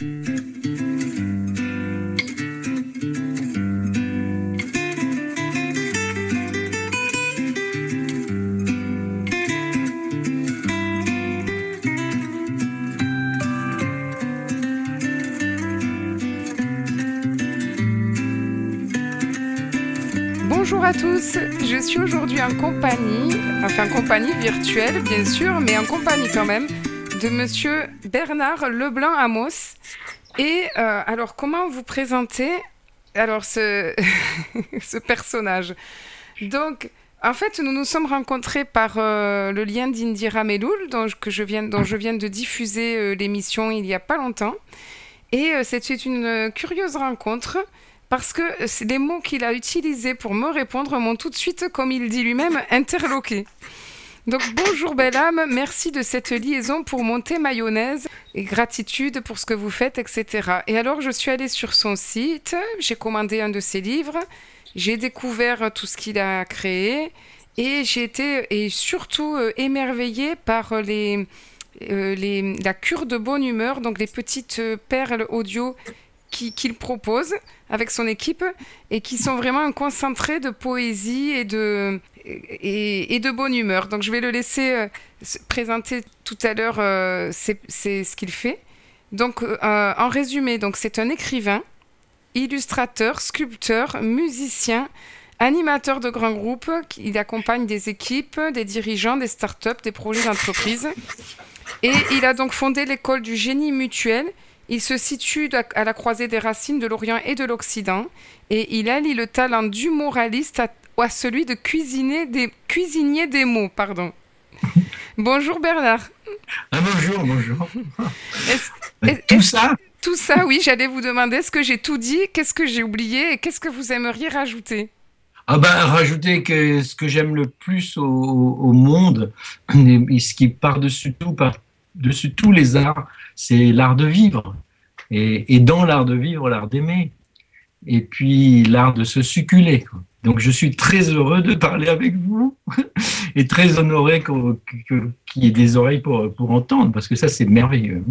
Bonjour à tous, je suis aujourd'hui en compagnie, enfin en compagnie virtuelle bien sûr, mais en compagnie quand même, de monsieur Bernard Leblanc Amos. Et euh, alors comment vous présenter alors ce, ce personnage? Donc en fait, nous nous sommes rencontrés par euh, le lien d'Indira Meloul, dont, que je viens, dont je viens de diffuser euh, l'émission il n'y a pas longtemps. Et c'était une curieuse rencontre parce que les mots qu'il a utilisés pour me répondre m'ont tout de suite, comme il dit lui-même, interloqué. Donc bonjour belle âme, merci de cette liaison pour monter mayonnaise et gratitude pour ce que vous faites, etc. Et alors je suis allée sur son site, j'ai commandé un de ses livres, j'ai découvert tout ce qu'il a créé. Et j'ai été et surtout euh, émerveillée par les, euh, la cure de bonne humeur, donc les petites euh, perles audio qu'il propose avec son équipe et qui sont vraiment un concentré de poésie et de, et, de bonne humeur. Donc je vais le laisser euh, présenter tout à l'heure euh, ce qu'il fait. Donc euh, en résumé, donc c'est un écrivain, illustrateur, sculpteur, musicien, animateur de grands groupes. Il accompagne des équipes, des dirigeants, des startups, des projets d'entreprise. Et il a donc fondé l'école du génie mutuel il se situe à la croisée des racines de l'Orient et de l'Occident et il allie le talent du moraliste à, celui de cuisiner des, cuisinier des mots. Pardon. bonjour Bernard. Ah, bonjour, bonjour. tout ça Tout ça, oui, j'allais vous demander ce que j'ai tout dit, qu'est-ce que j'ai oublié et qu'est-ce que vous aimeriez rajouter? Ah ben, rajouter que ce que j'aime le plus au, au monde, et ce qui par-dessus tout, par-dessus tous les arts, c'est l'art de vivre. Et, dans l'art de vivre, l'art d'aimer. Et puis l'art de se succuler. Donc je suis très heureux de parler avec vous et très honoré qu'il y ait des oreilles pour entendre, parce que ça c'est merveilleux.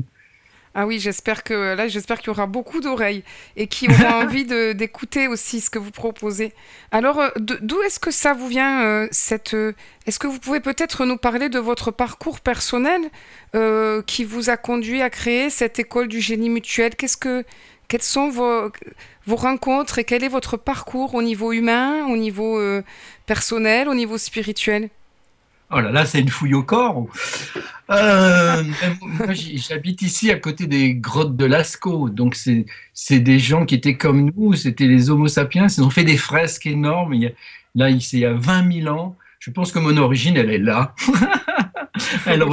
Ah oui, j'espère que là, j'espère qu'il y aura beaucoup d'oreilles et qui auront envie d'écouter aussi ce que vous proposez. Alors, euh, d'où est-ce que ça vous vient euh, cette euh, Est-ce que vous pouvez peut-être nous parler de votre parcours personnel qui vous a conduit à créer cette école du génie mutuel? Qu'est-ce que quelles sont vos, vos rencontres et quel est votre parcours au niveau humain, au niveau personnel, au niveau spirituel? Oh là là, c'est une fouille au corps. Euh, moi, j'habite ici à côté des grottes de Lascaux. Donc, c'est des gens qui étaient comme nous. C'était les Homo sapiens. Ils ont fait des fresques énormes. Il y a, là, il y a 20 000 ans. Je pense que mon origine, elle est là. elle,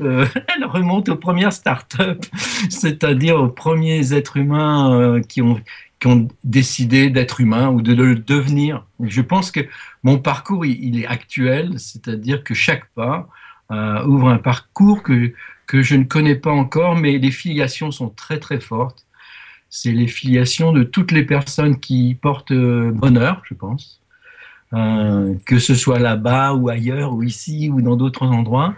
euh, elle, remonte aux premières start-up, c'est-à-dire aux premiers êtres humains euh, qui ont ont décidé d'être humains ou de le devenir. Je pense que mon parcours, il, est actuel, c'est-à-dire que chaque pas euh, ouvre un parcours que, que je ne connais pas encore, mais les filiations sont très très fortes. C'est les filiations de toutes les personnes qui portent euh, bonheur, je pense, euh, que ce soit là-bas ou ailleurs ou ici ou dans d'autres endroits.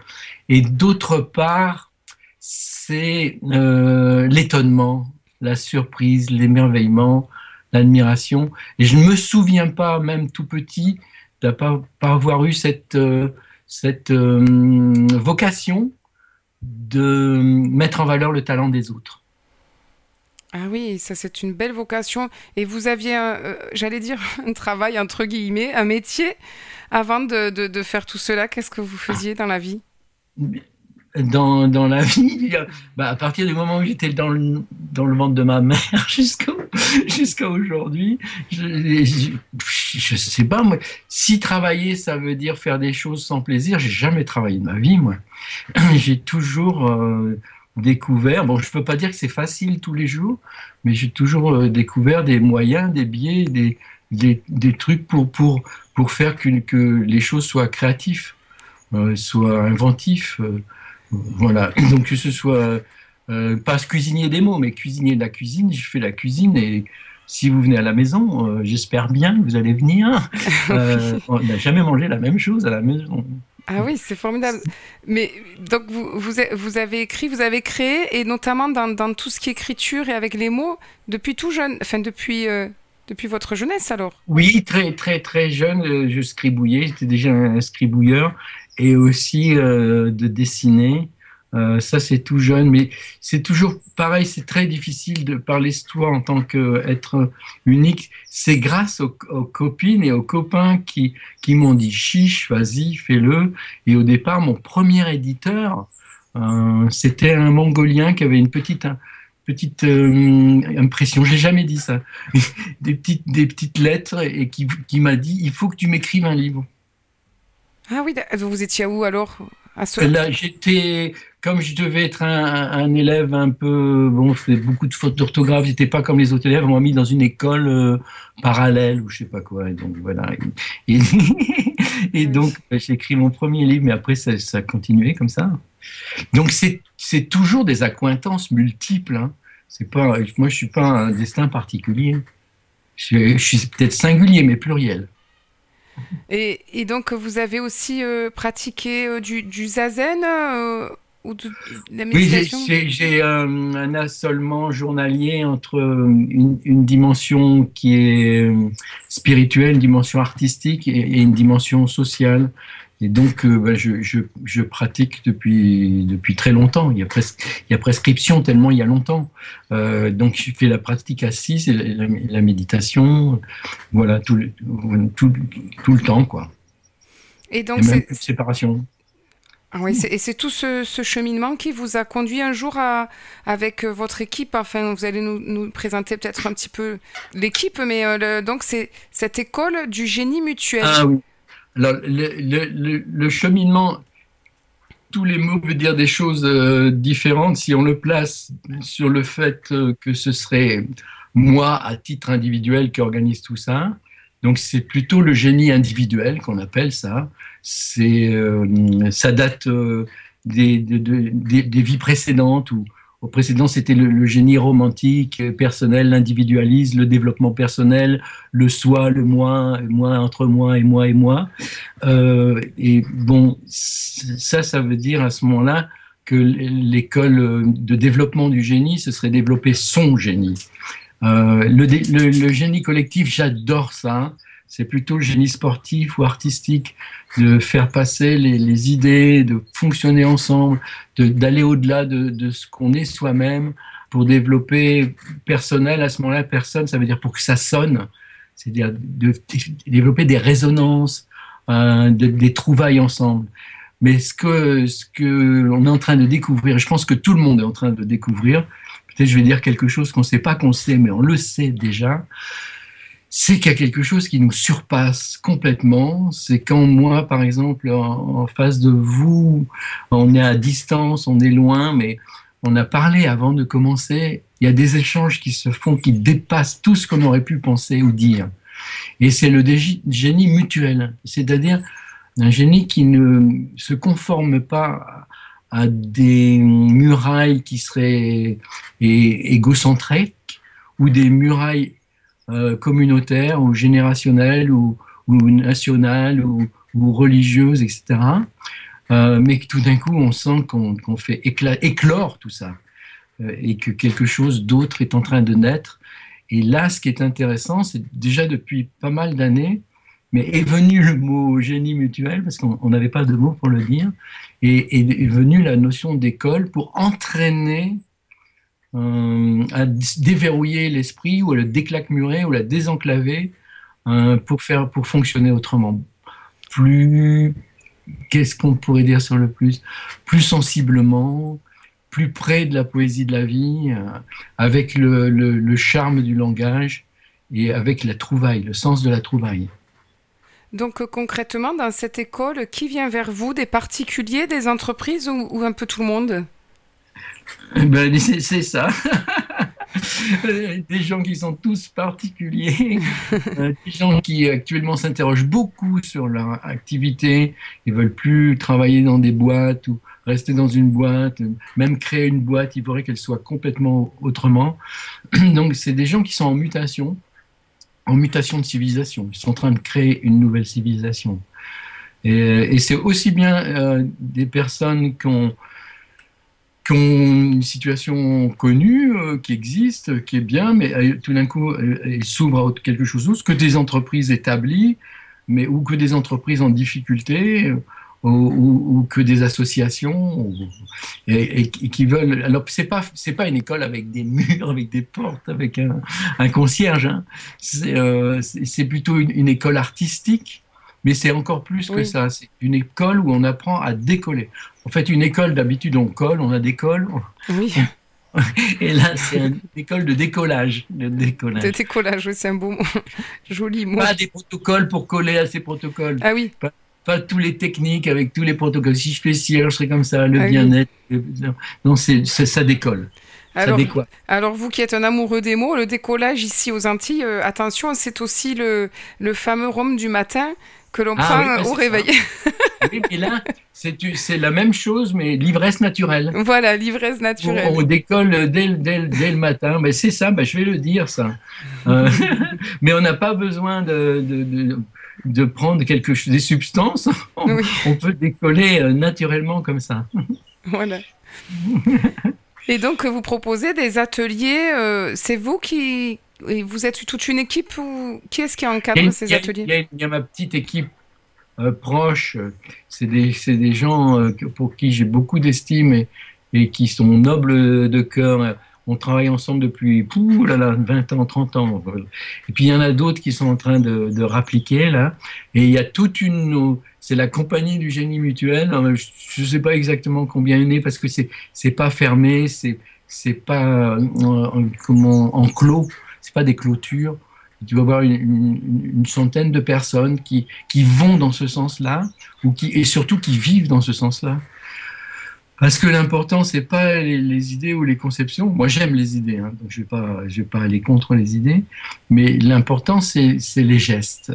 Et d'autre part, c'est l'étonnement, la surprise, l'émerveillement, l'admiration. Et je ne me souviens pas, même tout petit, de pas, pas avoir eu cette, euh, cette euh, vocation de mettre en valeur le talent des autres. Ah oui, ça c'est une belle vocation. Et vous aviez, euh, j'allais dire, un travail entre guillemets, un métier avant de, de, de faire tout cela. Qu'est-ce que vous faisiez dans la vie? Dans, dans la vie, bah, à partir du moment où j'étais dans le, dans le ventre de ma mère jusqu'à aujourd'hui, je, je, sais pas, moi, si travailler, ça veut dire faire des choses sans plaisir, j'ai jamais travaillé de ma vie, moi. J'ai toujours euh, découvert, bon, je peux pas dire que c'est facile tous les jours, mais j'ai toujours euh, découvert des moyens, des biais, des, des, des trucs pour, pour, pour faire que, que les choses soient créatives, euh, soient inventifs. Voilà, donc que ce soit euh, pas cuisinier des mots, mais cuisinier de la cuisine, je fais la cuisine et si vous venez à la maison, euh, j'espère bien que vous allez venir. Euh, on n'a jamais mangé la même chose à la maison. Ah oui, c'est formidable. Mais donc vous, vous, avez écrit, vous avez créé, et notamment dans, tout ce qui est écriture et avec les mots, depuis tout jeune, enfin depuis, euh, depuis votre jeunesse alors? Oui, très très très jeune, je scribouillais, j'étais déjà un scribouilleur, et aussi euh, de dessiner. Euh, ça, c'est tout jeune, mais c'est toujours pareil, c'est très difficile de parler de toi en tant qu'être unique. C'est grâce aux, copines et aux copains qui, qui m'ont dit chiche, vas-y, fais-le. Et au départ, mon premier éditeur, euh, c'était un Mongolien qui avait une petite petite euh, impression, j'ai jamais dit ça, des petites, des petites lettres et qui, qui m'a dit il faut que tu m'écrives un livre. Ah oui, vous étiez où alors? Là, j'étais, comme je devais être un, élève un peu, bon, je faisais beaucoup de fautes d'orthographe, j'étais pas comme les autres élèves, on m'a mis dans une école euh, parallèle ou je sais pas quoi, et donc voilà. Et, donc, bah, j'ai écrit mon premier livre, mais après, ça, ça a continué comme ça. Donc, c'est toujours des accointances multiples. Hein. C'est pas, moi, je suis pas un destin particulier. je suis peut-être singulier, mais pluriel. Et, donc, vous avez aussi euh, pratiqué euh, du, zazen euh, ou de, la méditation Oui, j'ai un assolement journalier entre une, dimension qui est spirituelle, une dimension artistique et une dimension sociale. Et donc, euh, bah, je, je, je, pratique depuis, depuis très longtemps. Il y, a il y a prescription tellement il y a longtemps. Euh, donc, je fais la pratique assise et la, méditation, voilà, tout le, tout, tout le temps, quoi. Et donc, c'est séparation. Ah oui, et c'est tout ce, ce, cheminement qui vous a conduit un jour à, avec euh, votre équipe. Enfin, vous allez nous, nous présenter peut-être un petit peu l'équipe, mais euh, donc c'est cette école du génie mutuel. Ah oui. Alors, le, cheminement, tous les mots veulent dire des choses euh, différentes. Si on le place sur le fait euh, que ce serait moi, à titre individuel, qui organise tout ça, donc c'est plutôt le génie individuel qu'on appelle ça. C'est, euh, ça date des, vies précédentes où au précédent, c'était le, génie romantique, personnel, l'individualisme, le développement personnel, le soi, le moi, moi entre moi et moi et moi. Euh, et bon, ça, ça veut dire à ce moment-là que l'école de développement du génie, ce serait développer son génie. Euh, le, le, génie collectif, j'adore ça c'est plutôt le génie sportif ou artistique de faire passer les, idées, de fonctionner ensemble, d'aller au-delà de, ce qu'on est soi-même pour développer personnel. À ce moment-là, personne, ça veut dire pour que ça sonne, c'est-à-dire de, développer des résonances, euh, des trouvailles ensemble. Mais ce que ce que est en train de découvrir, je pense que tout le monde est en train de découvrir. Peut-être je vais dire quelque chose qu'on ne sait pas qu'on sait, mais on le sait déjà c'est qu'il y a quelque chose qui nous surpasse complètement. C'est quand moi, par exemple, en, face de vous, on est à distance, on est loin, mais on a parlé avant de commencer. Il y a des échanges qui se font, qui dépassent tout ce qu'on aurait pu penser ou dire. Et c'est le génie mutuel, c'est-à-dire un génie qui ne se conforme pas à des murailles qui seraient égocentriques ou des murailles euh, communautaire ou générationnelle ou, ou ou, ou, religieuse, etc. Euh, mais tout d'un coup, on sent qu'on fait éclore tout ça euh, et que quelque chose d'autre est en train de naître. Et là, ce qui est intéressant, c'est déjà depuis pas mal d'années, mais est venu le mot génie mutuel, parce qu'on n'avait pas de mot pour le dire, et est venue la notion d'école pour entraîner à déverrouiller l'esprit ou à le déclacmurer ou à le désenclaver euh, pour faire pour fonctionner autrement. Plus qu'est-ce qu'on pourrait dire sur le plus? Plus sensiblement, plus près de la poésie de la vie, euh, avec le, le, charme du langage et avec la trouvaille, le sens de la trouvaille. Donc concrètement, dans cette école, qui vient vers vous? Des particuliers, des entreprises ou un peu tout le monde? ben, c'est ça. des gens qui sont tous particuliers, euh, des gens qui actuellement s'interrogent beaucoup sur leur activité, ils veulent plus travailler dans des boîtes ou rester dans une boîte, même créer une boîte, il faudrait qu'elle soit complètement autrement. Donc c'est des gens qui sont en mutation, en mutation de civilisation, ils sont en train de créer une nouvelle civilisation. Et, c'est aussi bien des personnes qui ont, qui ont une situation connue, qui existe, qui est bien, mais tout d'un coup, elles s'ouvrent à quelque chose d'autre, que des entreprises établies, mais ou que des entreprises en difficulté ou, que des associations et, qui veulent. Alors c'est pas pas une école avec des murs, avec des portes, avec un, concierge. Hein. Euh, c'est plutôt une, école artistique, mais c'est encore plus que ça. C'est une école où on apprend à décoller. En fait, une école d'habitude on colle, on a décolle. Oui. Et là, c'est une école de décollage. De décollage, de décollage c'est un beau mot. Joli mot. Pas des protocoles pour coller à ces protocoles. Ah oui pas tous les techniques avec tous les protocoles. Si je fais ci, alors je serai comme ça, le ah bien-être. Non, c'est, ça décolle. Alors, alors, vous qui êtes un amoureux des mots, le décollage ici aux Antilles, euh, attention, c'est aussi le, le fameux rhum du matin que l'on ah prend au réveil. oui, et là, c'est, la même chose, mais l'ivresse naturelle. Voilà, l'ivresse naturelle. On, décolle dès, dès, dès, le matin. Mais c'est ça, ben, je vais le dire, ça. Euh, mais on n'a pas besoin de, de de prendre quelque chose, des substances, on, peut décoller euh, naturellement comme ça. Voilà. Et donc, vous proposez des ateliers. Euh, c'est vous qui. Vous êtes toute une équipe ou qui est-ce qui encadre ces ateliers il y, a, ma petite équipe euh, proche. C'est des, des, gens pour qui j'ai beaucoup d'estime et, et, qui sont nobles de cœur on travaille ensemble depuis pouh, là, là, 20 ans, 30 ans. Et puis il y en a d'autres qui sont en train de, de rappliquer là. Et il y a toute une, c'est la compagnie du génie mutuel. Je ne sais pas exactement combien il est parce que c'est c'est pas fermé, c'est pas en, comment enclos, c'est pas des clôtures. Tu vas avoir une, une, centaine de personnes qui, qui vont dans ce sens-là, ou qui, et surtout qui vivent dans ce sens-là. Parce que l'important, c'est pas les, idées ou les conceptions. Moi, j'aime les idées, hein, donc je vais pas, je vais pas aller contre les idées. Mais l'important, c'est les gestes.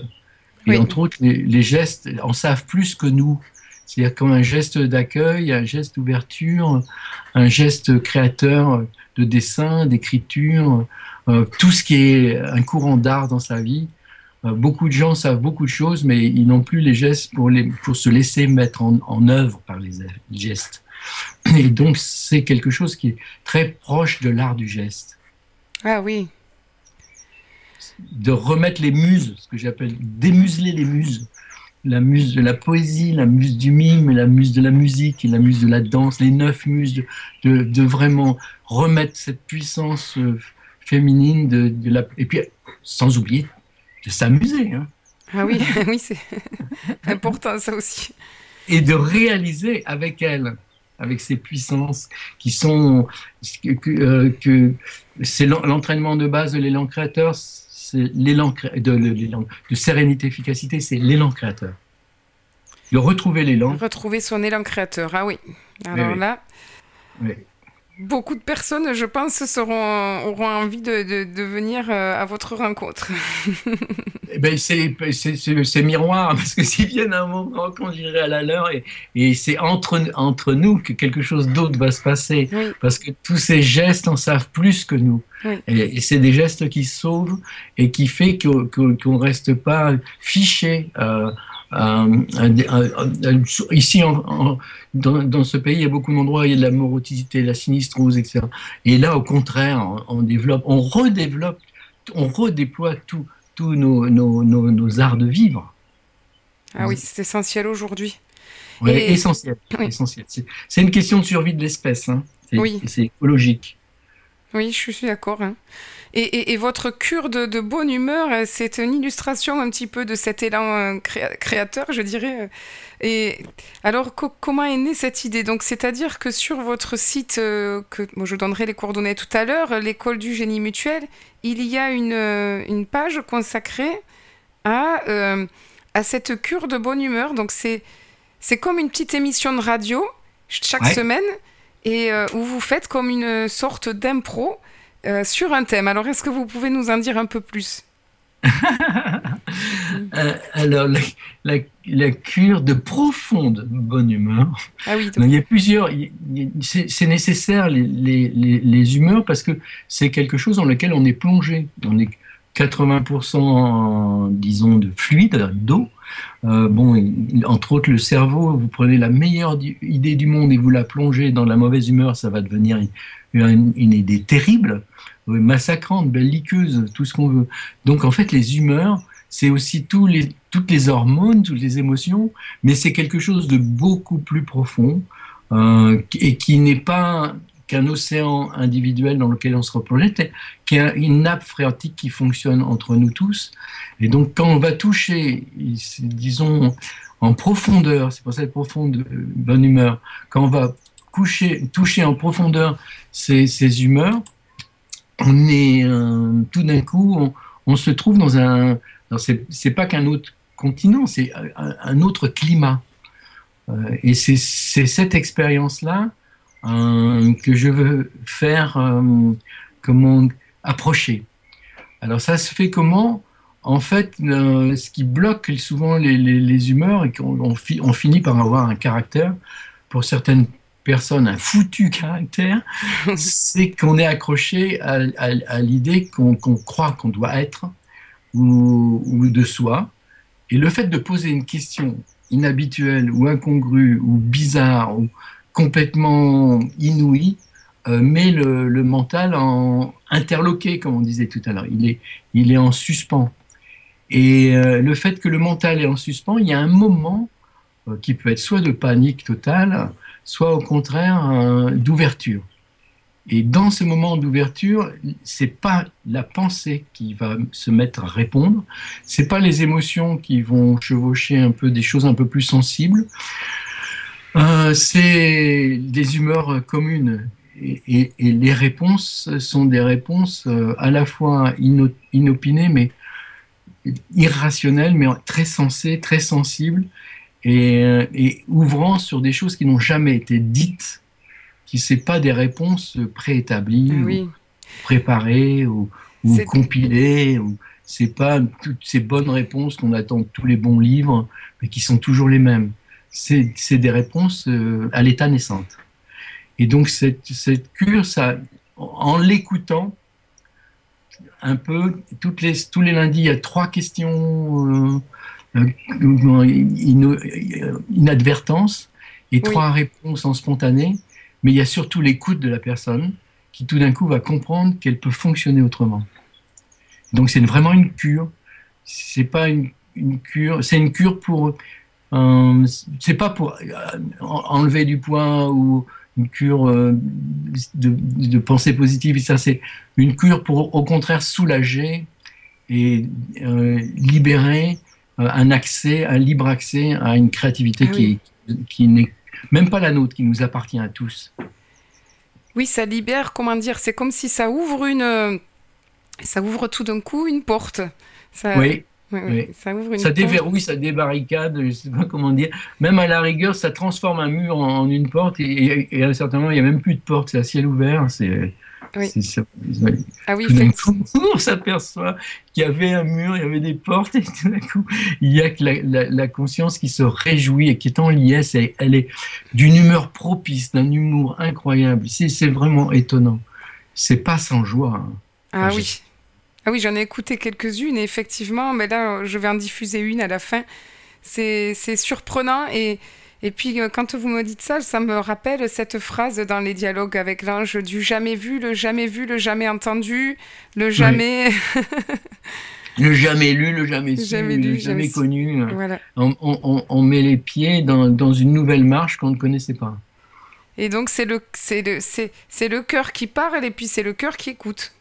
Et entre autres, les, gestes en savent plus que nous. C'est-à-dire comme un geste d'accueil, un geste d'ouverture, un geste créateur de dessin, d'écriture, tout ce qui est un courant d'art dans sa vie. Euh, beaucoup de gens savent beaucoup de choses, mais ils n'ont plus les gestes pour, les, pour se laisser mettre en, en œuvre par les gestes. Et donc, c'est quelque chose qui est très proche de l'art du geste. Ah oui. De remettre les muses, ce que j'appelle démuseler les muses. La muse de la poésie, la muse du mime, la muse de la musique et la muse de la danse, les neuf muses, de, de, vraiment remettre cette puissance euh, féminine de, de, la, et puis sans oublier de s'amuser. Hein. Ah oui, oui c'est important ça aussi. Et de réaliser avec elle avec ces puissances qui sont que, euh, que c'est l'entraînement de base de l'élan créateur, c'est l'élan de, de sérénité efficacité, c'est l'élan créateur. De retrouver l'élan. Retrouver son élan créateur, ah oui. Alors là, beaucoup de personnes, je pense, seront, auront envie de, de, venir euh, à votre rencontre. Eh ben, c'est miroir, parce que s'ils viennent à un moment quand j'irai à la leur, et, et c'est entre, entre nous que quelque chose d'autre va se passer, parce que tous ces gestes en savent plus que nous. Et, c'est des gestes qui sauvent et qui fait qu'on ne reste pas fiché. Euh, euh, ici, dans, ce pays, il y a beaucoup d'endroits où il y a de la morosité, de la sinistrose, etc. Et là, au contraire, on, développe, on redéveloppe, on redéploie tous nos, nos, nos, arts de vivre. Ah oui, c'est essentiel aujourd'hui. Oui, essentiel. essentiel. C'est une question de survie de l'espèce. Hein. C'est écologique. Oui, je suis d'accord. Hein. Et, votre cure de, bonne humeur, euh, c'est une illustration un petit peu de cet élan euh, créateur, je dirais. Et alors, comment est née cette idée? Donc, c'est-à-dire que sur votre site, euh, que je donnerai les coordonnées tout à l'heure, l'école du génie mutuel, il y a une, une page consacrée à, à cette cure de bonne humeur. Donc, c'est c'est comme une petite émission de radio chaque semaine et où vous faites comme une sorte d'impro euh, sur un thème. Alors, est-ce que vous pouvez nous en dire un peu plus euh, alors, la, cure de profonde bonne humeur. Ah oui, il y a plusieurs. C'est nécessaire les, les, humeurs parce que c'est quelque chose dans lequel on est plongé. On est 80%, disons, de fluide, d'eau, Euh, bon, entre autres, le cerveau, vous prenez la meilleure idée du monde et vous la plongez dans la mauvaise humeur, ça va devenir une, idée terrible, massacrante, belliqueuse, tout ce qu'on veut. Donc en fait, les humeurs, c'est aussi toutes les hormones, toutes les émotions, mais c'est quelque chose de beaucoup plus profond euh, et qui n'est pas qu'un océan individuel dans lequel on se reprojette, qui est une nappe phréatique qui fonctionne entre nous tous. Et donc, quand on va toucher, disons, en profondeur, c'est pour ça profonde bonne humeur, quand on va coucher, toucher en profondeur ces, humeurs, on est euh, tout d'un coup, on, se trouve dans un. C'est pas qu'un autre continent, c'est un, autre climat. Euh, et c'est cette expérience-là que je veux faire, euh, comment approcher. Alors ça se fait comment? En fait, euh, ce qui bloque souvent les, les, humeurs et qu'on on, finit par avoir un caractère, pour certaines personnes, un foutu caractère, c'est qu'on est accroché à, à, l'idée qu'on croit qu'on doit être ou, ou de soi. Et le fait de poser une question inhabituelle ou incongrue ou bizarre ou, complètement inouï euh, met le, mental en interloqué, comme on disait tout à l'heure. Il est, il est en suspens. Et euh, le fait que le mental est en suspens, il y a un moment euh, qui peut être soit de panique totale, soit au contraire d'ouverture. Et dans ce moment d'ouverture, c'est pas la pensée qui va se mettre à répondre, c'est pas les émotions qui vont chevaucher un peu des choses un peu plus sensibles, euh, c'est des humeurs communes. Et, les réponses sont des réponses euh, à la fois inopinées, mais irrationnelles, mais très sensées, très sensibles, et, et ouvrant sur des choses qui n'ont jamais été dites, qui ne sont pas des réponses préétablies, ou préparées, ou, ou compilées. Ou, c'est pas toutes ces bonnes réponses qu'on attend de tous les bons livres, mais qui sont toujours les mêmes c'est des réponses euh, à l'état naissante. Et donc cette, cette cure, ça, en l'écoutant un peu, toutes les, tous les lundis, il y a trois questions euh, euh, inadvertance et trois réponses en spontané, mais il y a surtout l'écoute de la personne qui tout d'un coup va comprendre qu'elle peut fonctionner autrement. Donc c'est vraiment une cure. C'est pas une, une cure, c'est une cure pour euh, c'est pas pour euh, enlever du poids ou une cure euh, de, pensée positive, ça c'est une cure pour au contraire soulager et libérer un accès, un libre accès à une créativité ah qui, qui n'est même pas la nôtre, qui nous appartient à tous. Oui, ça libère, comment dire, c'est comme si ça ouvre une, ça ouvre tout d'un coup une porte. Ça, oui. Ça, déverrouille, ça débarricade, je ne sais pas comment dire. Même à la rigueur, ça transforme un mur en, une porte et, à un certain moment, il n'y a même plus de porte, c'est à ciel ouvert. C'est, ah oui, on s'aperçoit qu'il y avait un mur, il y avait des portes et tout d'un coup, il y a que la, conscience qui se réjouit et qui est en liesse. elle est d'une humeur propice, d'un humour incroyable. C'est, vraiment étonnant. C'est pas sans joie. Hein. Ah oui. Ah oui, j'en ai écouté quelques-unes et effectivement, mais là, je vais en diffuser une à la fin. C'est surprenant et, et puis euh, quand vous me dites ça, ça me rappelle cette phrase dans les dialogues avec l'ange du jamais vu, le jamais vu, le jamais entendu, le jamais... le jamais lu, le jamais su, le jamais, connu. Voilà. On, on, on, met les pieds dans, dans une nouvelle marche qu'on ne connaissait pas. Et donc c'est le, le, le cœur qui parle et puis c'est le cœur qui écoute.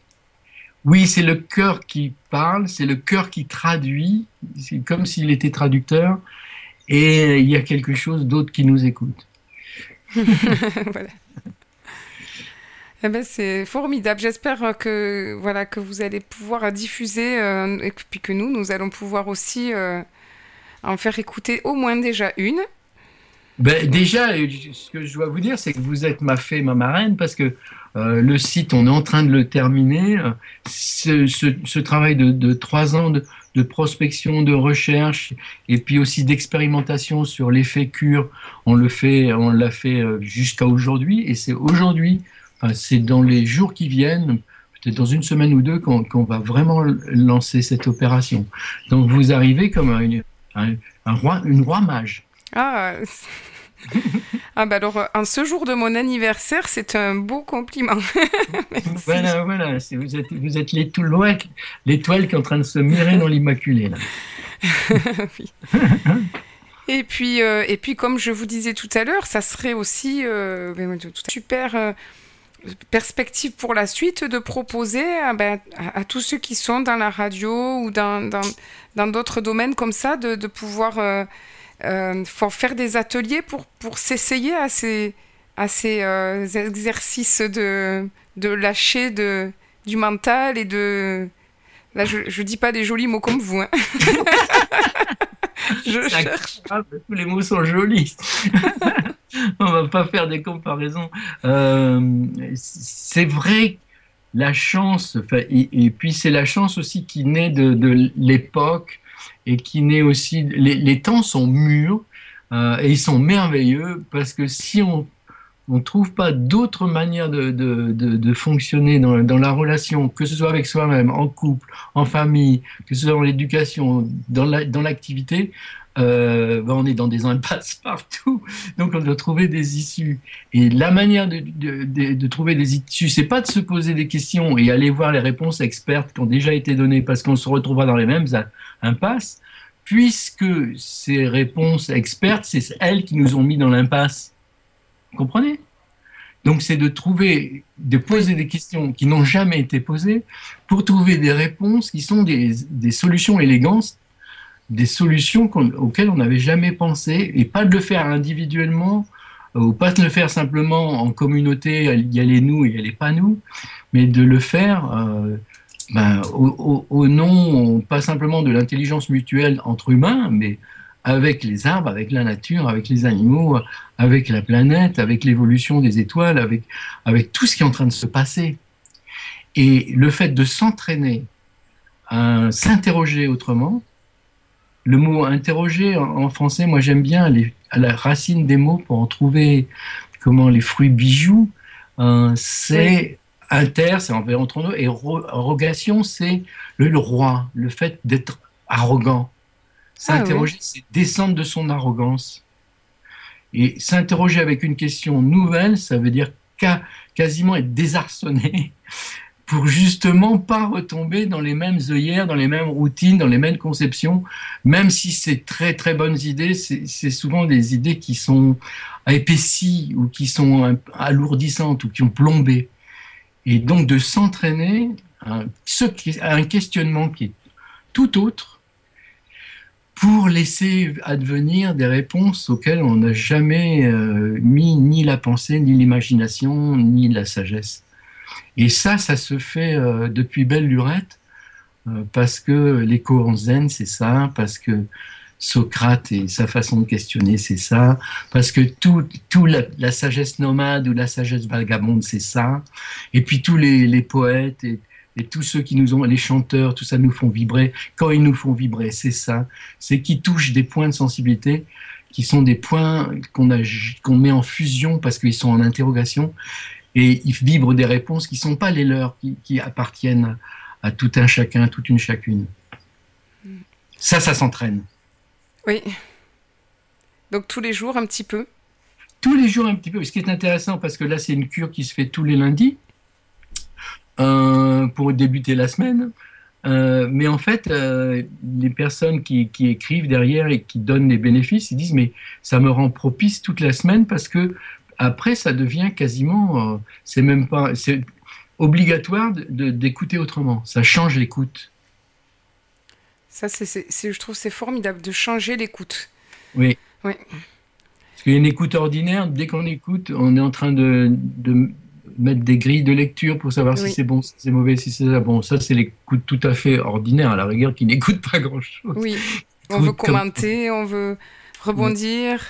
Oui, c'est le cœur qui parle, c'est le cœur qui traduit, c'est comme s'il était traducteur, et il y a quelque chose d'autre qui nous écoute. voilà. Eh ben, c'est formidable. J'espère que voilà que vous allez pouvoir diffuser euh, et puis que nous, nous allons pouvoir aussi euh, en faire écouter au moins déjà une. Ben, déjà, ce que je dois vous dire, c'est que vous êtes ma fée, ma marraine, parce que euh, le site, on est en train de le terminer. Ce, travail de, trois ans de, prospection, de recherche, et puis aussi d'expérimentation sur l'effet cure, on le fait, on l'a fait euh, jusqu'à aujourd'hui, et c'est aujourd'hui, c'est dans les jours qui viennent, peut-être dans une semaine ou deux, qu'on va vraiment lancer cette opération. Donc vous arrivez comme une, un, roi, une roi mage. Ah, ah bah alors, en ce jour de mon anniversaire, c'est un beau compliment. voilà, voilà, vous êtes, vous êtes l'étoile, l'étoile qui est en train de se mirer dans l'Immaculée. oui. Et puis, euh, et puis, comme je vous disais tout à l'heure, ça serait aussi euh, super euh, perspective pour la suite de proposer ben, à, tous ceux qui sont dans la radio ou dans d'autres domaines comme ça, de, de pouvoir faire des ateliers pour, pour s'essayer à ces, à ces exercices de, de lâcher de, du mental et de... Là, je ne dis pas des jolis mots comme vous. Hein. je cherche. tous les mots sont jolis. On va pas faire des comparaisons. Euh, c'est vrai la chance, et, puis c'est la chance aussi qui naît de, l'époque et qui naît aussi. Les, temps sont mûrs euh, et ils sont merveilleux parce que si on on ne trouve pas d'autre manière de, fonctionner dans, la relation, que ce soit avec soi-même, en couple, en famille, que ce soit dans l'éducation, dans l'activité, euh, ben, on est dans des impasses partout. Donc on doit trouver des issues. Et la manière de, trouver des issues, c'est pas de se poser des questions et aller voir les réponses expertes qui ont déjà été données parce qu'on se retrouvera dans les mêmes impasses, puisque ces réponses expertes, c'est elles qui nous ont mis dans l'impasse. Vous comprenez? Donc c'est de trouver, de poser des questions qui n'ont jamais été posées pour trouver des réponses qui sont des, solutions élégantes, des solutions auxquelles on n'avait jamais pensé, et pas de le faire individuellement, euh, ou pas de le faire simplement en communauté, il y a les nous et il y a pas nous, mais de le faire euh, ben, au, nom, pas simplement de l'intelligence mutuelle entre humains, mais avec les arbres, avec la nature, avec les animaux, avec la planète, avec l'évolution des étoiles, avec, avec tout ce qui est en train de se passer. Et le fait de s'entraîner à s'interroger autrement, le mot interroger en, français, moi j'aime bien aller à la racine des mots pour en trouver comment les fruits bijoux. Euh, c'est inter, c'est entre nous, et rogation, c'est le roi, le fait d'être arrogant S'interroger, ah c'est descendre de son arrogance. Et s'interroger avec une question nouvelle, ça veut dire quasiment être désarçonné pour justement pas retomber dans les mêmes œillères, dans les mêmes routines, dans les mêmes conceptions, même si c'est très très bonnes idées, c'est souvent des idées qui sont épaissies ou qui sont alourdissantes ou qui ont plombé. Et donc de s'entraîner à un questionnement qui est tout autre, pour laisser advenir des réponses auxquelles on n'a jamais euh, mis ni la pensée, ni l'imagination, ni la sagesse. Et ça, ça se fait euh, depuis belle lurette, euh, parce que les courants zen, c'est ça, parce que Socrate et sa façon de questionner, c'est ça, parce que tout, tout la, sagesse nomade ou la sagesse vagabonde, c'est ça, et puis tous les, poètes et tous ceux qui nous ont, les chanteurs, tout ça nous font vibrer. Quand ils nous font vibrer, c'est ça, c'est qu'ils touchent des points de sensibilité qui sont des points qu'on met en fusion parce qu'ils sont en interrogation et ils vibrent des réponses qui ne sont pas les leurs, qui, appartiennent à tout un chacun, toute une chacune. Ça, ça s'entraîne. Oui. Donc tous les jours un petit peu Tous les jours un petit peu. Ce qui est intéressant, parce que là, c'est une cure qui se fait tous les lundis. Euh, pour débuter la semaine. Euh, mais en fait, euh, les personnes qui, écrivent derrière et qui donnent des bénéfices, ils disent mais ça me rend propice toute la semaine parce que après ça devient quasiment, c'est même pas, c'est obligatoire d'écouter autrement. Ça change l'écoute. Ça, c'est, je trouve, c'est formidable de changer l'écoute. Oui. Oui. Parce qu'il y a une écoute ordinaire, dès qu'on écoute, on est en train de, mettre des grilles de lecture pour savoir si c'est bon, si c'est mauvais, si c'est ça. Bon, ça, c'est l'écoute tout à fait ordinaire, à la rigueur, qui n'écoute pas grand-chose. Oui, on veut commenter, on veut rebondir.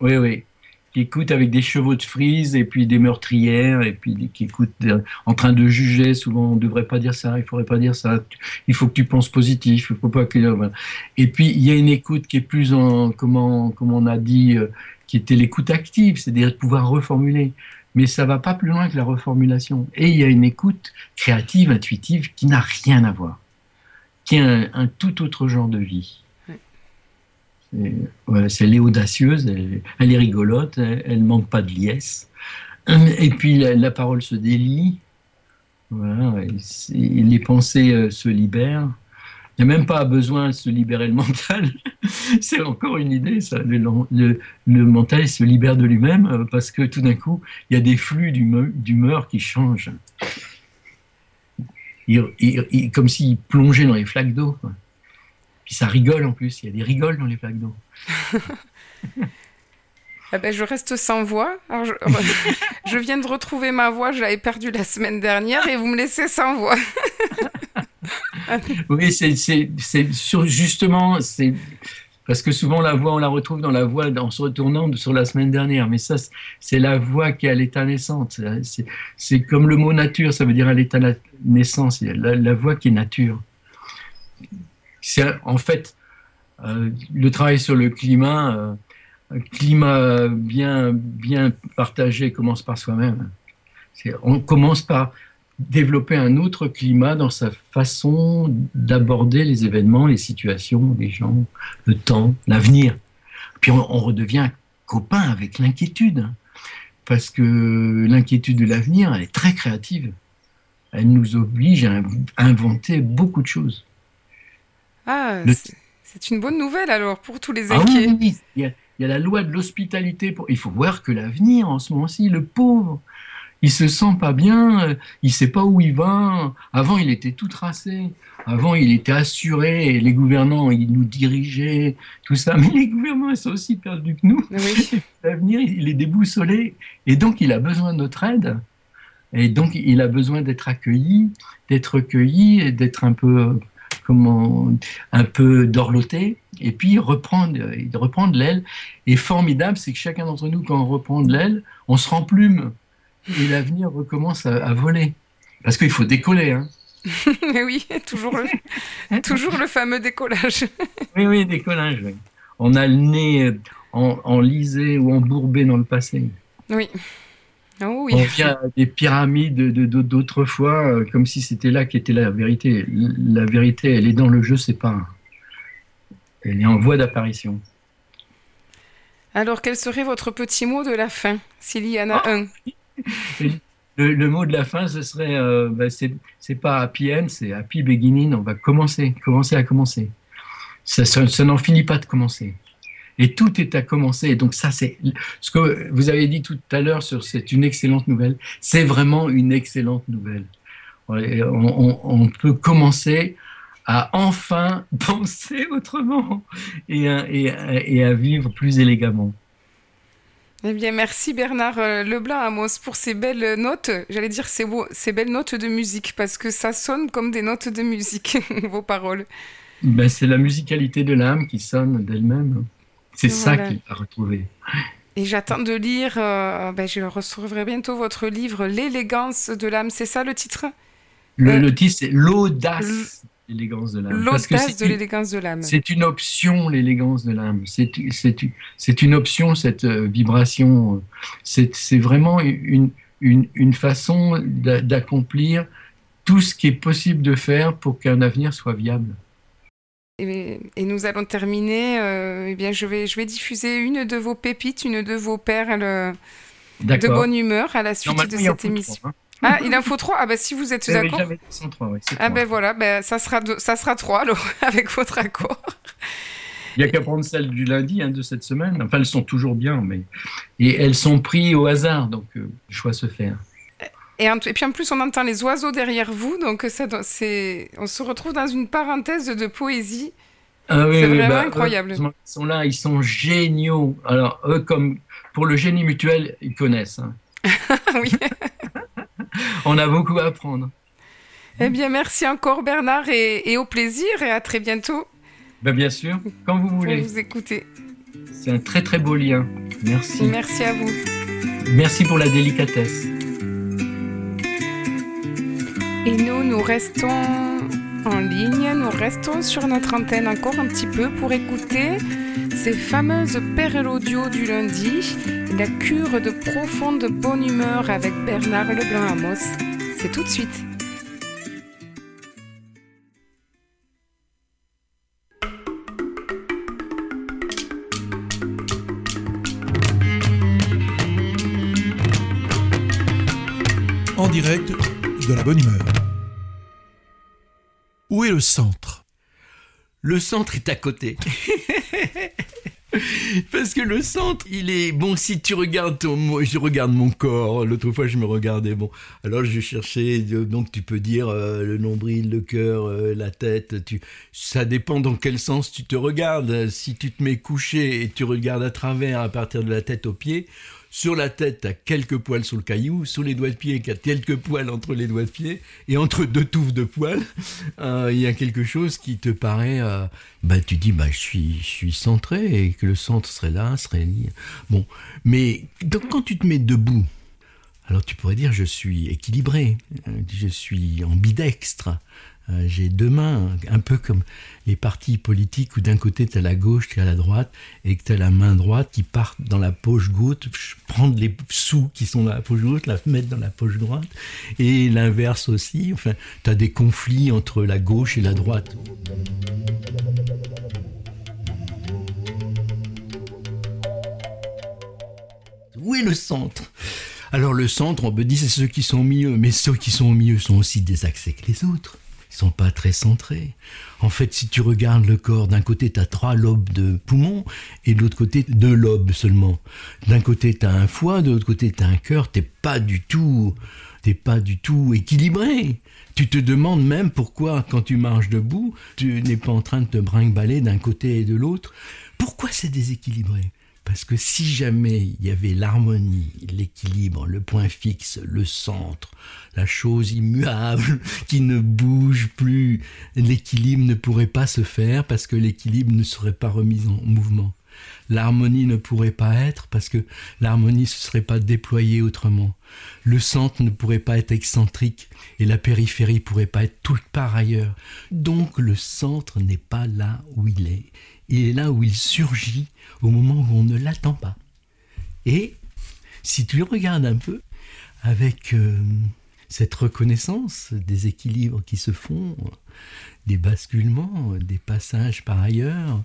Oui, oui. Qui écoute avec des chevaux de frise et puis des meurtrières et puis qui écoute en train de juger. Souvent, on ne devrait pas dire ça, il ne faudrait pas dire ça. Il faut que tu penses positif. Il faut pas que. Et puis, il y a une écoute qui est plus en, comment, comment on a dit, euh, qui était l'écoute active, c'est-à-dire pouvoir reformuler mais ça va pas plus loin que la reformulation. Et il y a une écoute créative, intuitive, qui n'a rien à voir, qui est un, tout autre genre de vie. Elle est audacieuse, elle, est rigolote, elle, ne manque pas de liesse. Et puis la, parole se délie, voilà, les pensées euh, se libèrent. Il n'y a même pas besoin de se libérer le mental. C'est encore une idée, ça. Le, mental se libère de lui-même euh, parce que tout d'un coup, il y a des flux d'humeur qui changent. comme s'il plongeait dans les flaques d'eau. Puis ça rigole en plus, il y a des rigoles dans les flaques d'eau. Ah ben, je reste sans voix. je, viens de retrouver ma voix, je l'avais perdue la semaine dernière et vous me laissez sans voix. oui, c'est justement, c'est parce que souvent la voix, on la retrouve dans la voix en se retournant sur la semaine dernière. Mais ça, c'est la voix qui est à l'état naissante. C'est comme le mot nature, ça veut dire à l'état naissance. La, la voix qui est nature. En fait euh, le travail sur le climat. Euh, climat bien, bien partagé commence par soi-même. On commence par développer un autre climat dans sa façon d'aborder les événements, les situations, les gens, le temps, l'avenir. Puis on, redevient copain avec l'inquiétude, parce que l'inquiétude de l'avenir, elle est très créative. Elle nous oblige à inventer beaucoup de choses. Ah, c'est une bonne nouvelle alors pour tous les ah inquiets. oui, il y a la loi de l'hospitalité. Pour... Il faut voir que l'avenir, en ce moment-ci, le pauvre, il se sent pas bien, euh, il sait pas où il va. Avant, il était tout tracé. Avant, il était assuré, les gouvernants, ils nous dirigeaient, tout ça. Mais les gouvernants, ils sont aussi perdus que nous. L'avenir, il est déboussolé. Et donc, il a besoin de notre aide. Et donc, il a besoin d'être accueilli, d'être recueilli et d'être un peu, comment, un peu dorloté et puis reprendre, reprendre l'aile. Et formidable, c'est que chacun d'entre nous, quand on reprend de l'aile, on se rend plume et l'avenir recommence à, voler. Parce qu'il faut décoller. Hein. oui, toujours le, toujours le fameux décollage. oui, oui, décollage. On a le nez en, en ou embourbé dans le passé. Oui. Oh oui. On vient des pyramides d'autrefois, euh, comme si c'était là qu'était la vérité. La vérité, elle est dans le jeu, c'est pas. Elle est en voie d'apparition. Alors, quel serait votre petit mot de la fin, s'il y en a ah. un? Le, mot de la fin, ce serait, euh, bah, c'est pas happy end, c'est happy beginning. On va commencer, commencer à commencer. Ça, ça, n'en finit pas de commencer. Et tout est à commencer. Et donc ça, c'est ce que vous avez dit tout à l'heure sur c'est une excellente nouvelle. C'est vraiment une excellente nouvelle. on peut commencer à enfin penser autrement et à, et, à, vivre plus élégamment. Eh bien, merci Bernard euh, Leblanc Amos pour ces belles notes. J'allais dire ces, ces belles notes de musique parce que ça sonne comme des notes de musique, vos paroles. Ben, c'est la musicalité de l'âme qui sonne d'elle-même. C'est ça qu'il a retrouvé. Et j'attends de lire, euh, ben, je recevrai bientôt votre livre L'élégance de l'âme. C'est ça le titre? Le, euh, le, titre, c'est L'audace l'élégance de l'âme. L'audace de l'élégance de l'âme. C'est une option, l'élégance de l'âme. C'est une option, cette euh, vibration. C'est vraiment une, une, une façon d'accomplir tout ce qui est possible de faire pour qu'un avenir soit viable. Et, nous allons terminer. Euh, eh bien, je vais, je vais diffuser une de vos pépites, une de vos perles euh, de bonne humeur à la suite de cette émission. Hein. Ah, il en faut trois? Ah, bah si vous êtes d'accord. Ah, ben voilà, ben, ça, sera ça sera trois alors, avec votre accord. Il n'y a qu'à prendre celle du lundi hein, de cette semaine. Enfin, elles sont toujours bien, mais. Et elles sont prises au hasard, donc euh, le choix se fait. Et, et, puis en plus, on entend les oiseaux derrière vous, donc ça, on se retrouve dans une parenthèse de poésie. Ah, oui, c'est vraiment bah, incroyable. ils sont là, ils sont géniaux. Alors, eux, comme pour le génie mutuel, ils connaissent. Hein. oui. on a beaucoup à apprendre. Eh bien, merci encore Bernard et, au plaisir et à très bientôt. Ben, bien sûr, quand vous voulez. Pour vous écouter. C'est un très très beau lien. Merci. Merci à vous. Merci pour la délicatesse. Et nous, nous restons en ligne, nous restons sur notre antenne encore un petit peu pour écouter ces fameuses perles audio du lundi, la cure de profonde bonne humeur avec Bernard Leblanc-Amos. C'est tout de suite. En direct de la bonne humeur. Où est le centre? Le centre est à côté. Parce que le centre, il est bon. Si tu regardes ton, je regarde mon corps. L'autre fois, je me regardais. Bon, alors je cherchais. Donc, tu peux dire euh, le nombril, le cœur, euh, la tête. Tu, ça dépend dans quel sens tu te regardes. Si tu te mets couché et tu regardes à travers, à partir de la tête aux pieds, sur la tête, t'as quelques poils sur le caillou. Sur les doigts de pied, t'as quelques poils entre les doigts de pied. Et entre deux touffes de poils, euh, il y a quelque chose qui te paraît... Euh, bah, tu dis, bah, je suis, je suis centré et que le centre serait là, serait... Bon, mais donc, quand tu te mets debout, alors tu pourrais dire, je suis équilibré, euh, je suis ambidextre. Euh, j'ai deux mains, un peu comme les partis politiques où d'un côté tu as la gauche, tu as la droite, et que tu as la main droite qui part dans la poche gauche, prendre les sous qui sont dans la poche gauche, la mettre dans la poche droite, et l'inverse aussi. Enfin, tu as des conflits entre la gauche et la droite. Où est le centre? Alors le centre, on me dit c'est ceux qui sont au milieu, mais ceux qui sont au milieu sont aussi désaxés que les autres sont pas très centrés. En fait, si tu regardes le corps, d'un côté, tu as trois lobes de poumons et de l'autre côté, deux lobes seulement. D'un côté, tu as un foie, de l'autre côté, tu as un cœur. T'es pas du tout, t'es pas du tout équilibré. Tu te demandes même pourquoi, quand tu marches debout, tu n'es pas en train de te brinque-baller d'un côté et de l'autre. Pourquoi c'est déséquilibré? Parce que si jamais il y avait l'harmonie, l'équilibre, le point fixe, le centre, la chose immuable qui ne bouge plus, l'équilibre ne pourrait pas se faire parce que l'équilibre ne serait pas remis en mouvement. L'harmonie ne pourrait pas être parce que l'harmonie ne se serait pas déployée autrement. Le centre ne pourrait pas être excentrique et la périphérie pourrait pas être tout part ailleurs. Donc le centre n'est pas là où il est il est là où il surgit au moment où on ne l'attend pas. Et si tu regardes un peu avec euh, cette reconnaissance des équilibres qui se font, des basculements, des passages par ailleurs,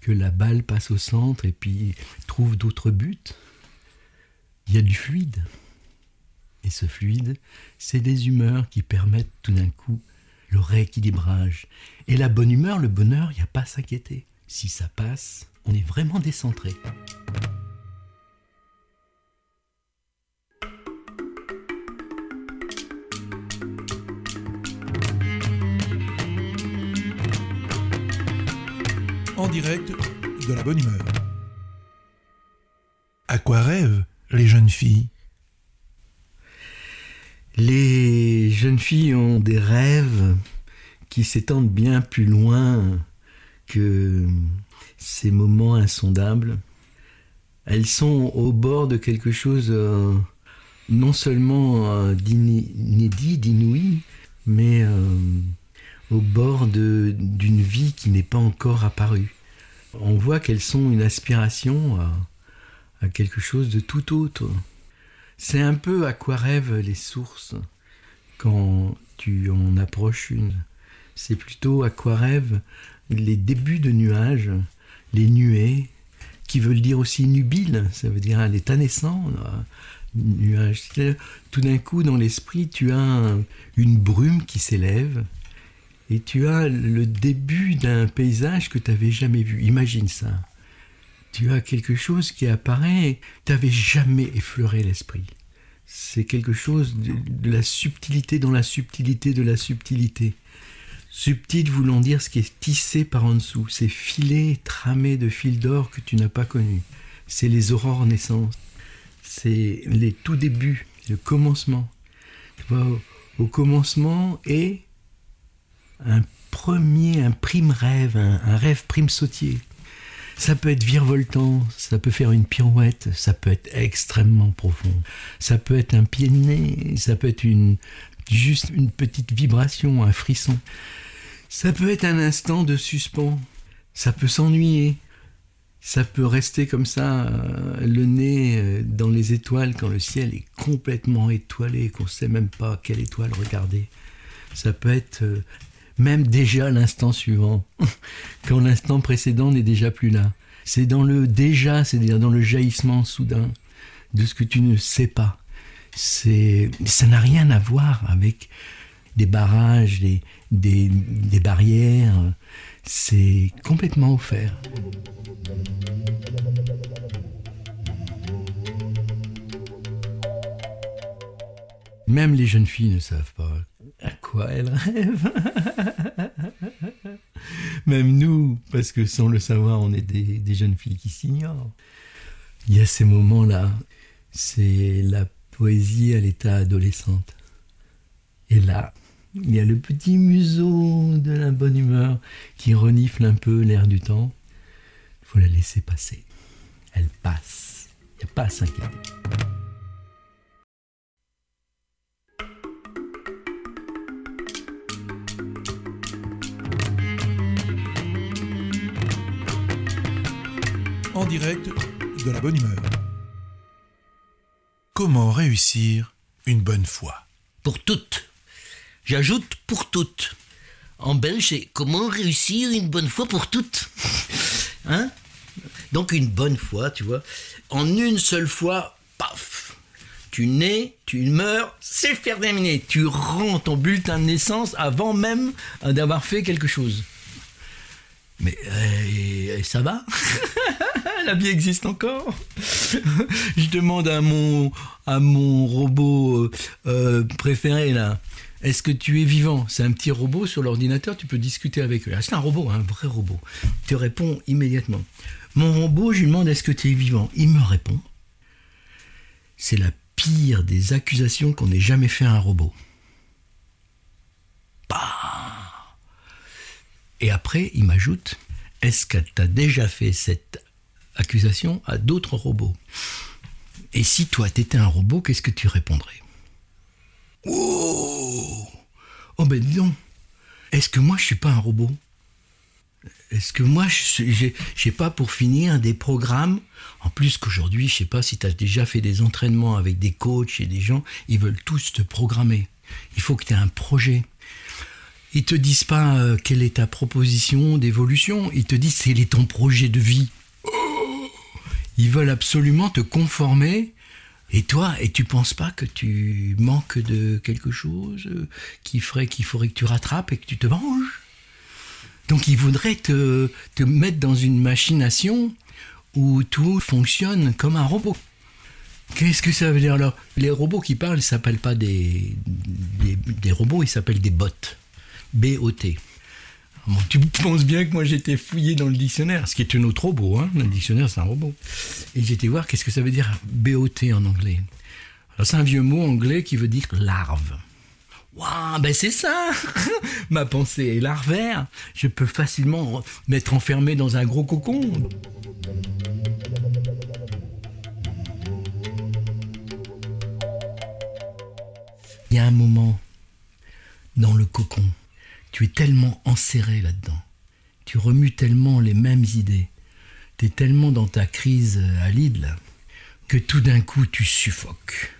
que la balle passe au centre et puis trouve d'autres buts, il y a du fluide. Et ce fluide, c'est des humeurs qui permettent tout d'un coup le rééquilibrage. Et la bonne humeur, le bonheur, il n'y a pas à s'inquiéter. Si ça passe, on est vraiment décentré. En direct de la bonne humeur. À quoi rêvent les jeunes filles? Les jeunes filles ont des rêves qui s'étendent bien plus loin que ces moments insondables, elles sont au bord de quelque chose euh, non seulement euh, d'inédit, d'inouï, mais euh, au bord d'une vie qui n'est pas encore apparue. On voit qu'elles sont une aspiration à, à quelque chose de tout autre. C'est un peu à quoi rêvent les sources quand tu en approches une. C'est plutôt à quoi rêvent les débuts de nuages, les nuées, qui veulent dire aussi nubile, ça veut dire l'état naissant, nuage. Tout d'un coup, dans l'esprit, tu as une brume qui s'élève et tu as le début d'un paysage que tu n'avais jamais vu. Imagine ça. Tu as quelque chose qui apparaît, tu n'avais jamais effleuré l'esprit. C'est quelque chose de la subtilité dans la subtilité de la subtilité. Subtil voulant dire ce qui est tissé par en dessous, ces filets tramés de fils d'or que tu n'as pas connus. C'est les aurores naissances. C'est les tout débuts, le commencement. au, commencement est un premier, un prime rêve, un, rêve prime sautier. Ça peut être virevoltant, ça peut faire une pirouette, ça peut être extrêmement profond. Ça peut être un pied de nez, ça peut être une, juste une petite vibration, un frisson. Ça peut être un instant de suspens, ça peut s'ennuyer, ça peut rester comme ça, euh, le nez euh, dans les étoiles quand le ciel est complètement étoilé, qu'on ne sait même pas quelle étoile regarder. Ça peut être euh, même déjà l'instant suivant, quand l'instant précédent n'est déjà plus là. C'est dans le déjà, c'est-à-dire dans le jaillissement soudain de ce que tu ne sais pas. C'est, ça n'a rien à voir avec des barrages, des, des, barrières. C'est complètement offert. Même les jeunes filles ne savent pas à quoi elles rêvent. Même nous, parce que sans le savoir, on est des, des jeunes filles qui s'ignorent. Il y a ces moments-là, c'est la poésie à l'état adolescente. Et là, il y a le petit museau de la bonne humeur qui renifle un peu l'air du temps. Il faut la laisser passer. Elle passe. Il n'y a pas à s'inquiéter. En direct de la bonne humeur. Comment réussir une bonne foi? Pour toutes. J'ajoute pour toutes. En belge, c'est comment réussir une bonne fois pour toutes. Hein? Donc une bonne fois, tu vois. En une seule fois, paf. Tu nais, tu meurs, c'est faire terminé. Tu rends ton bulletin de naissance avant même d'avoir fait quelque chose. Mais euh, ça va La vie existe encore Je demande à mon, à mon robot euh, euh, préféré là. Est-ce que tu es vivant? C'est un petit robot sur l'ordinateur, tu peux discuter avec eux. Ah, c'est un robot, un vrai robot. Il te répond immédiatement. Mon robot, je lui demande est-ce que tu es vivant? Il me répond. C'est la pire des accusations qu'on ait jamais fait à un robot. Bah. Et après, il m'ajoute est-ce que tu déjà fait cette accusation à d'autres robots? Et si toi, tu étais un robot, qu'est-ce que tu répondrais? Oh Oh ben dis donc Est-ce que moi je suis pas un robot? Est-ce que moi je sais pas pour finir des programmes? En plus qu'aujourd'hui, je sais pas si tu as déjà fait des entraînements avec des coachs et des gens, ils veulent tous te programmer. Il faut que tu aies un projet. Ils te disent pas euh, quelle est ta proposition d'évolution, ils te disent quel est ton projet de vie. Ils veulent absolument te conformer et toi, et tu penses pas que tu manques de quelque chose euh, qui ferait qu'il faudrait que tu rattrapes et que tu te venges? Donc ils voudraient te, te mettre dans une machination où tout fonctionne comme un robot. Qu'est-ce que ça veut dire alors? Les robots qui parlent ne s'appellent pas des, des, des robots, ils s'appellent des bots. B-O-T. Tu penses bien que moi j'étais fouillé dans le dictionnaire, ce qui est un autre robot, hein. le dictionnaire c'est un robot. Et j'étais voir qu'est-ce que ça veut dire BOT en anglais? Alors c'est un vieux mot anglais qui veut dire larve. Waouh, ben c'est ça Ma pensée est larvaire. Je peux facilement m'être enfermé dans un gros cocon. Il y a un moment dans le cocon tu es tellement enserré là-dedans. Tu remues tellement les mêmes idées. Tu es tellement dans ta crise à Lidl que tout d'un coup tu suffoques.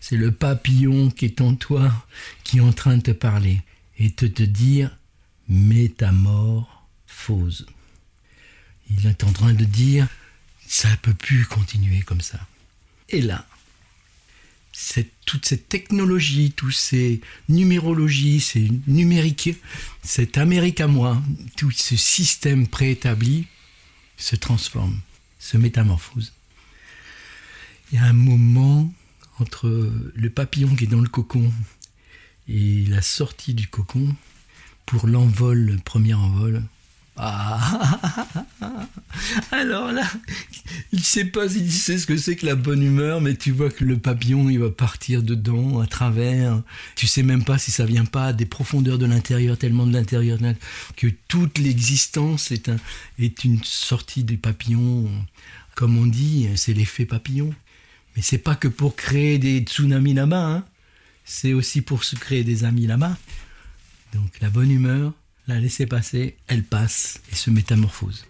C'est le papillon qui est en toi qui est en train de te parler et de te dire métamorphose. Il est en train de dire ça ne peut plus continuer comme ça. Et là, cette, toute cette technologie, tous ces numérologies, ces numériques, cet Amérique à moi, tout ce système préétabli se transforme, se métamorphose. Il y a un moment entre le papillon qui est dans le cocon et la sortie du cocon pour l'envol, le premier envol. Ah Alors là, il sait pas s'il sait ce que c'est que la bonne humeur, mais tu vois que le papillon, il va partir dedans, à travers. Tu sais même pas si ça vient pas des profondeurs de l'intérieur, tellement de l'intérieur que toute l'existence est une sortie du papillon. Comme on dit, c'est l'effet papillon. Mais c'est pas que pour créer des tsunamis là-bas, hein. c'est aussi pour se créer des amis là-bas. Donc la bonne humeur, la laisser passer, elle passe et se métamorphose.